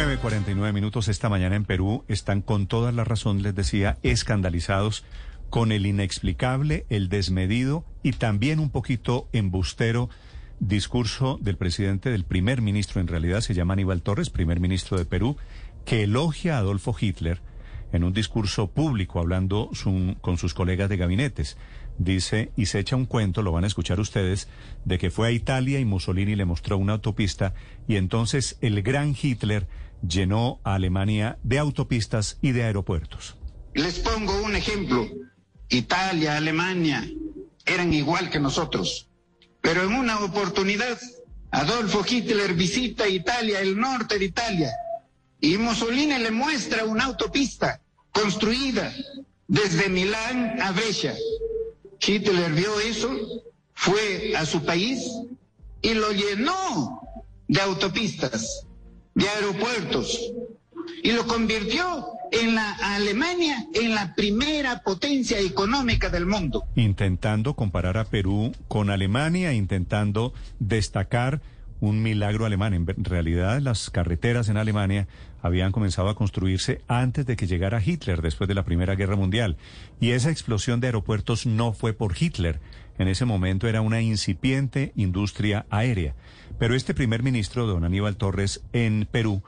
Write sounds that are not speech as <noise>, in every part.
9.49 minutos esta mañana en Perú están con toda la razón, les decía, escandalizados con el inexplicable, el desmedido y también un poquito embustero discurso del presidente, del primer ministro, en realidad se llama Aníbal Torres, primer ministro de Perú, que elogia a Adolfo Hitler en un discurso público hablando con sus colegas de gabinetes. Dice, y se echa un cuento, lo van a escuchar ustedes, de que fue a Italia y Mussolini le mostró una autopista y entonces el gran Hitler llenó a Alemania de autopistas y de aeropuertos. Les pongo un ejemplo. Italia, Alemania eran igual que nosotros. Pero en una oportunidad, Adolfo Hitler visita Italia, el norte de Italia, y Mussolini le muestra una autopista construida desde Milán a Brescia. Hitler vio eso, fue a su país y lo llenó de autopistas, de aeropuertos, y lo convirtió en la Alemania en la primera potencia económica del mundo. Intentando comparar a Perú con Alemania, intentando destacar un milagro alemán. En realidad, las carreteras en Alemania habían comenzado a construirse antes de que llegara Hitler, después de la Primera Guerra Mundial. Y esa explosión de aeropuertos no fue por Hitler. En ese momento era una incipiente industria aérea. Pero este primer ministro, don Aníbal Torres, en Perú,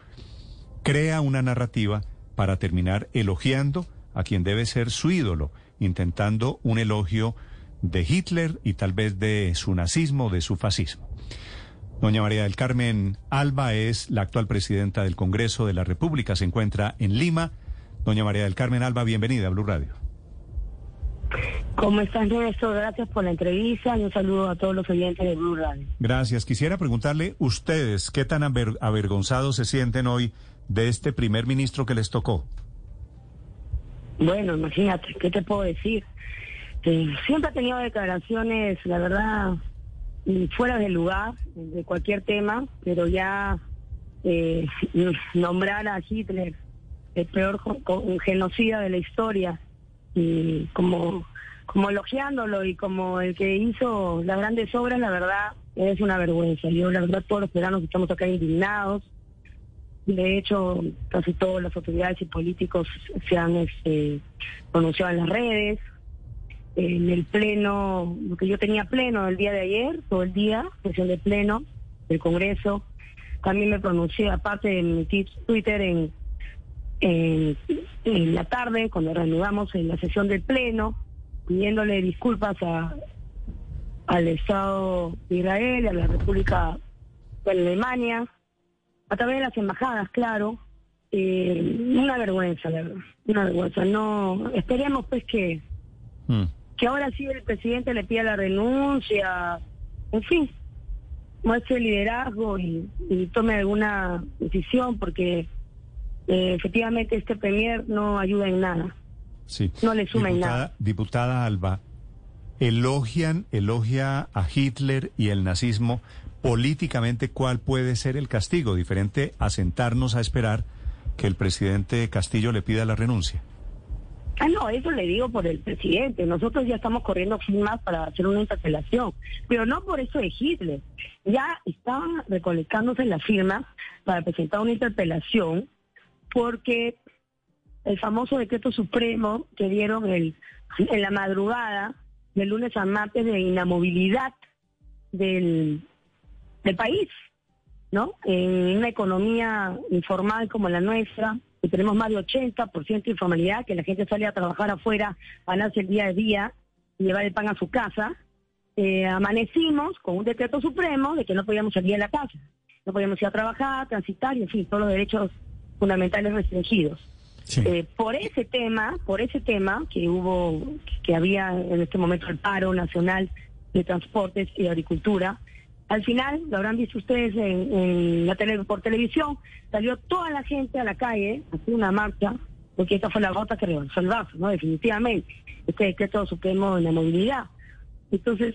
crea una narrativa para terminar elogiando a quien debe ser su ídolo, intentando un elogio de Hitler y tal vez de su nazismo, de su fascismo. Doña María del Carmen Alba es la actual presidenta del Congreso de la República, se encuentra en Lima. Doña María del Carmen Alba, bienvenida a Blue Radio. ¿Cómo estás, Néstor? Gracias por la entrevista y un saludo a todos los oyentes de Blue Radio. Gracias. Quisiera preguntarle, ustedes, ¿qué tan avergonzados se sienten hoy de este primer ministro que les tocó? Bueno, imagínate, ¿qué te puedo decir? Eh, siempre ha tenido declaraciones, la verdad, mm, fuera de lugar, de cualquier tema, pero ya eh, <laughs> nombrar a Hitler el peor genocida de la historia, y como, como elogiándolo y como el que hizo las grandes obras, la verdad, es una vergüenza. Yo, la verdad, todos los peruanos estamos acá indignados, de hecho, casi todas las autoridades y políticos se han este, pronunciado en las redes. En el pleno, lo que yo tenía pleno el día de ayer, todo el día, sesión de pleno del Congreso. También me pronuncié, aparte de mi Twitter, en, en, la tarde, cuando reanudamos en la sesión del pleno, pidiéndole disculpas a, al Estado de Israel, a la República de Alemania, a través de las embajadas, claro. Eh, una vergüenza, la verdad, una vergüenza. No, esperemos pues que, mm. que ahora sí el presidente le pida la renuncia, en fin, muestre liderazgo y, tome alguna decisión porque eh, efectivamente este premier no ayuda en nada. Sí. No le suma en nada. Diputada Alba, elogian, elogia a Hitler y el nazismo, políticamente cuál puede ser el castigo, diferente a sentarnos a esperar que el presidente Castillo le pida la renuncia. Ah, no, eso le digo por el presidente. Nosotros ya estamos corriendo firmas para hacer una interpelación, pero no por eso de Hitler. Ya estaban recolectándose las firmas para presentar una interpelación porque el famoso decreto supremo que dieron el, en la madrugada del lunes a martes de inamovilidad del, del país, ¿no? En una economía informal como la nuestra, que tenemos más de 80% de informalidad, que la gente sale a trabajar afuera, ganarse el día a día y llevar el pan a su casa, eh, amanecimos con un decreto supremo de que no podíamos salir a la casa, no podíamos ir a trabajar, transitar y en fin, todos los derechos fundamentales restringidos. Eh, por ese tema, por ese tema que hubo, que había en este momento el paro nacional de transportes y agricultura, Al final, lo habrán visto ustedes en, la tele, por televisión, salió toda la gente a la calle, hacer una marcha, porque esta fue la gota que rebasó el vaso, ¿no? Definitivamente. Este decreto supremo de la movilidad. Entonces,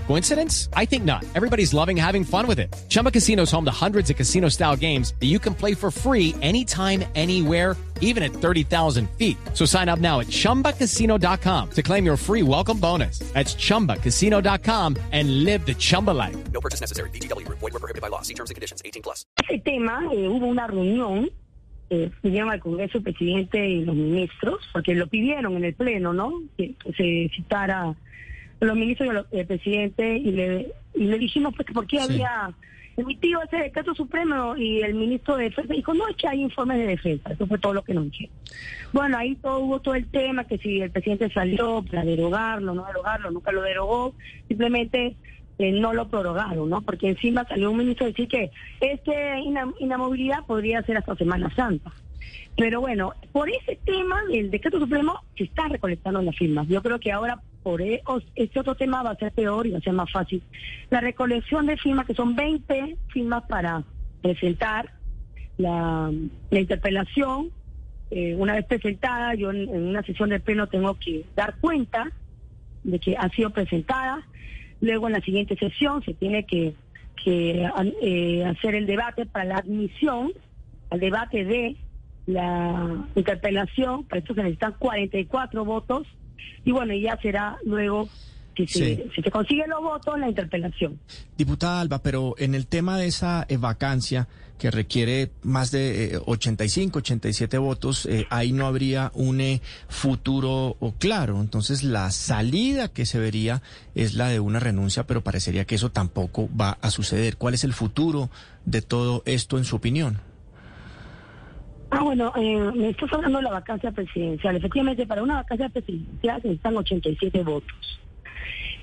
Coincidence? I think not. Everybody's loving having fun with it. Chumba Casino is home to hundreds of casino style games that you can play for free anytime, anywhere, even at 30,000 feet. So sign up now at chumbacasino.com to claim your free welcome bonus. That's chumbacasino.com and live the Chumba life. No purchase necessary. DTW, void, were prohibited by law. See terms and conditions 18 plus. Ese tema, eh, hubo una reunión. Eh, pidieron al Congreso, el presidente y los ministros, porque lo pidieron en el Pleno, ¿no? Que se citara los ministros y el presidente y le, y le dijimos pues, que por qué había emitido ese decreto supremo y el ministro de defensa dijo, no, es que hay informes de defensa, eso fue todo lo que nos dijeron. Bueno, ahí todo hubo todo el tema, que si el presidente salió para derogarlo, no derogarlo, nunca lo derogó, simplemente eh, no lo prorogaron, ¿no? Porque encima salió un ministro a decir que este inamovilidad podría ser hasta Semana Santa. Pero bueno, por ese tema del decreto supremo se está recolectando las firmas. Yo creo que ahora por este otro tema va a ser peor y va a ser más fácil. La recolección de firmas, que son 20 firmas para presentar la, interpelación, eh, una vez presentada, yo en, una sesión de pleno tengo que dar cuenta de que ha sido presentada. Luego en la siguiente sesión se tiene que, que eh, hacer el debate para la admisión al debate de la interpelación, para esto se necesitan 44 votos, y bueno, ya será luego si se, si se consiguen los votos, la interpelación. Diputada Alba, pero en el tema de esa eh, vacancia que requiere más de 85, eh, 87 votos, eh, ahí no habría un futuro claro. Entonces, la salida que se vería es la de una renuncia, pero parecería que eso tampoco va a suceder. ¿Cuál es el futuro de todo esto, en su opinión? Ah, bueno, eh, me estás hablando de la vacancia presidencial. Efectivamente, para una vacancia presidencial se necesitan 87 votos.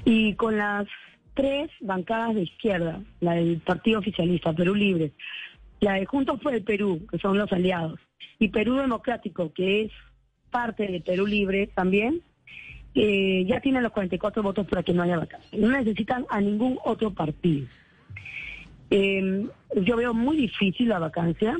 Y con las tres bancadas de izquierda, la del Partido Oficialista, Perú Libre, la de Juntos por el Perú, que son los aliados, y Perú Democrático, que es parte de Perú Libre también, eh, ya tienen los 44 votos para que no haya vacancia. No necesitan a ningún otro partido. Eh, yo veo muy difícil la vacancia.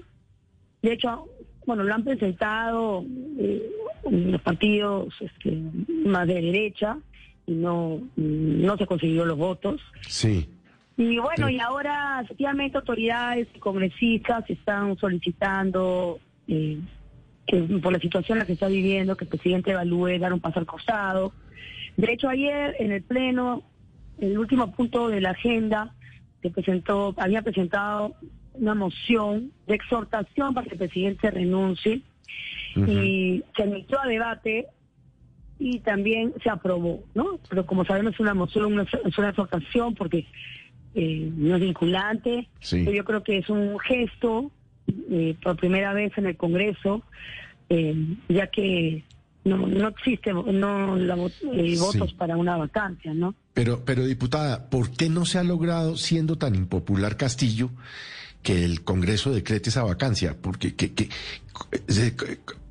De hecho, bueno, lo han presentado eh, los partidos este, más de derecha y no, no se consiguió los votos. Sí. Y bueno, y ahora efectivamente autoridades y congresistas están solicitando eh, que por la situación en la que está viviendo, que el presidente evalúe dar un paso al costado. De hecho, ayer en el Pleno, el último punto de la agenda que presentó, había presentado una moción de exhortación para que el presidente renuncie y se admitió a debate y también se aprobó, ¿no? Pero como sabemos es una moción, es una exhortación porque eh, no es vinculante. Yo creo que es un gesto eh, por primera vez en el Congreso, eh, ya que no, no existe no la, votos para una vacancia, ¿no? Pero, pero diputada, ¿por qué no se ha logrado, siendo tan impopular Castillo, que el Congreso decrete esa vacancia, porque que,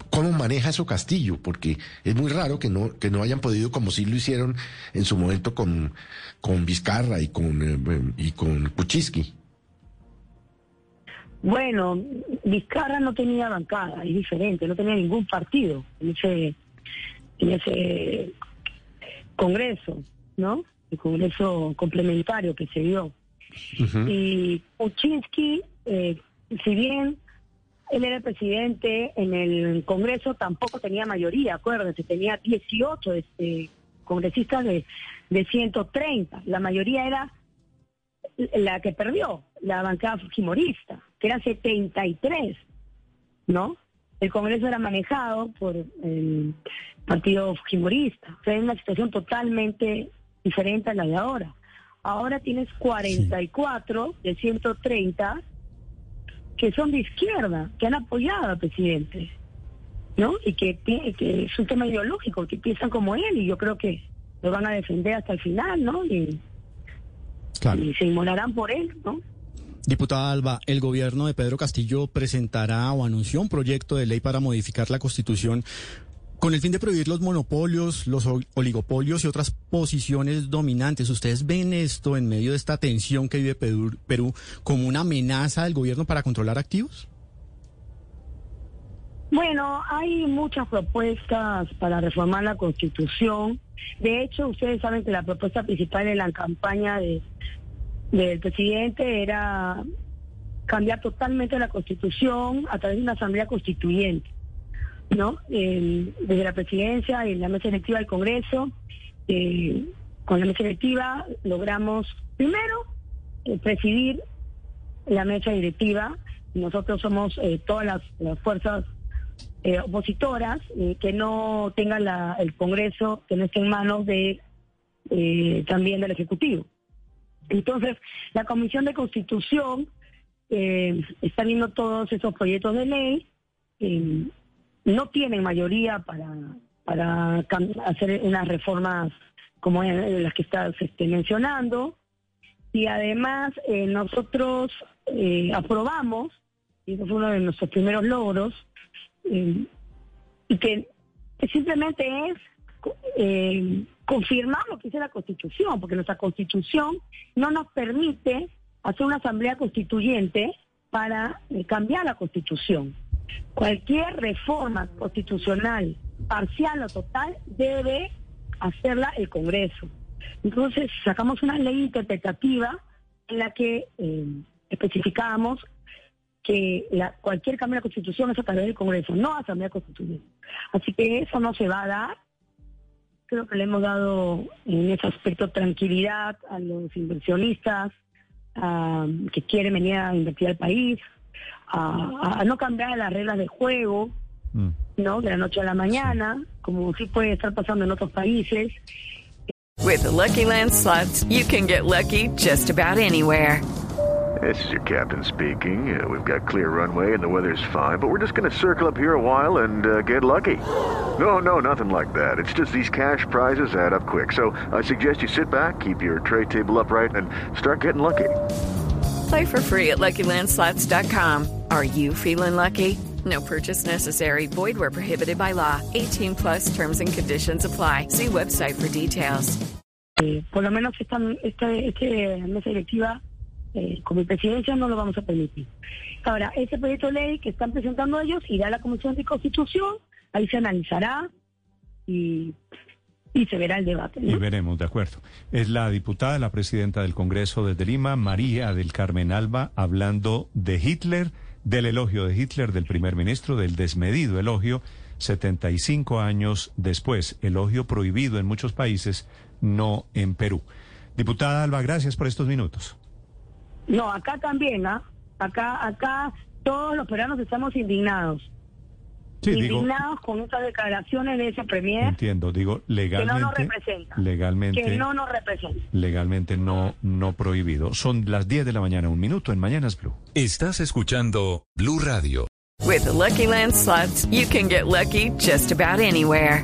¿cómo maneja eso Castillo? Porque es muy raro que no, que no hayan podido, como sí lo hicieron en su momento con, con Vizcarra y con, eh, y con Kuczynski. Bueno, Vizcarra no tenía bancada, es diferente, no tenía ningún partido en ese, en ese congreso, ¿no? El congreso complementario que se dio. Y Kuczynski, eh, si bien él era presidente en el Congreso, tampoco tenía mayoría, acuérdense, tenía 18 este, congresistas de, de 130. La mayoría era la que perdió, la bancada fujimorista, que era 73, ¿no? El Congreso era manejado por el partido fujimorista. Fue una situación totalmente diferente a la de ahora. Ahora tienes 44 de 130 que son de izquierda, que han apoyado al presidente, ¿no? Y que, que es un tema ideológico, que piensan como él y yo creo que lo van a defender hasta el final, ¿no? Y, y se inmolarán por él, ¿no? Diputada Alba, el gobierno de Pedro Castillo presentará o anunció un proyecto de ley para modificar la Constitución con el fin de prohibir los monopolios, los oligopolios y otras posiciones dominantes. ¿Ustedes ven esto en medio de esta tensión que vive Perú, como una amenaza del gobierno para controlar activos? Bueno, hay muchas propuestas para reformar la Constitución. De hecho, ustedes saben que la propuesta principal de la campaña de del presidente era cambiar totalmente la constitución a través de una asamblea constituyente, ¿no? desde la presidencia y la mesa electiva del Congreso, eh, con la mesa electiva logramos primero eh, presidir la mesa directiva. Nosotros somos eh, todas las, fuerzas opositoras que no tengan el Congreso que no esté en manos de también del Ejecutivo. Entonces, la Comisión de Constitución está viendo todos esos proyectos de ley, no tienen mayoría para, para hacer unas reformas como las que estás este, mencionando, y además eh, nosotros aprobamos, y eso fue uno de nuestros primeros logros, y que simplemente es confirmar lo que dice la Constitución, porque nuestra Constitución no nos permite hacer una asamblea constituyente para eh, cambiar la Constitución. Cualquier reforma constitucional, parcial o total, debe hacerla el Congreso. Entonces, sacamos una ley interpretativa en la que eh, especificamos que cualquier cambio de la Constitución es a través del Congreso, no Asamblea Constituyente. Así que eso no se va a dar creo que le hemos dado en ese aspecto tranquilidad a los inversionistas que quieren venir a invertir al país, a, no cambiar las reglas de juego, mm. ¿no? De la noche a la mañana, como sí puede estar pasando en otros países. With the Lucky Land slots, you can get lucky just about anywhere. This is your captain speaking. Uh, we've got clear runway and the weather's fine, but we're just going to circle up here a while and uh, get lucky. No, no, nothing like that. It's just these cash prizes add up quick. So I suggest you sit back, keep your tray table upright, and start getting lucky. Play for free at LuckyLandSlots.com. Are you feeling lucky? No purchase necessary. Void where prohibited by law. 18 plus terms and conditions apply. See website for details. Eh, por lo menos esta, esta, esta mesa directiva eh, con mi presidencia no lo vamos a permitir. Ahora, ese proyecto de ley que están presentando ellos irá a la Comisión de Constitución, ahí se analizará y, y se verá el debate. Y veremos, de acuerdo. Es la diputada, la presidenta del Congreso desde Lima, María del Carmen Alba, hablando de Hitler, del elogio de Hitler, del primer ministro, del desmedido elogio, 75 años después, elogio prohibido en muchos países, no en Perú. Diputada Alba, gracias por estos minutos. No, acá también, ¿ah? Acá, acá todos los peruanos estamos indignados. Indignados con estas declaraciones de ese premier. Entiendo, digo, legalmente. Que no nos representa. Legalmente. Que no nos representa. Legalmente no, no prohibido. Son las 10 de la mañana, un minuto en Mañanas Blue. Estás escuchando Blue Radio. With the Lucky Land slots, you can get lucky just about anywhere.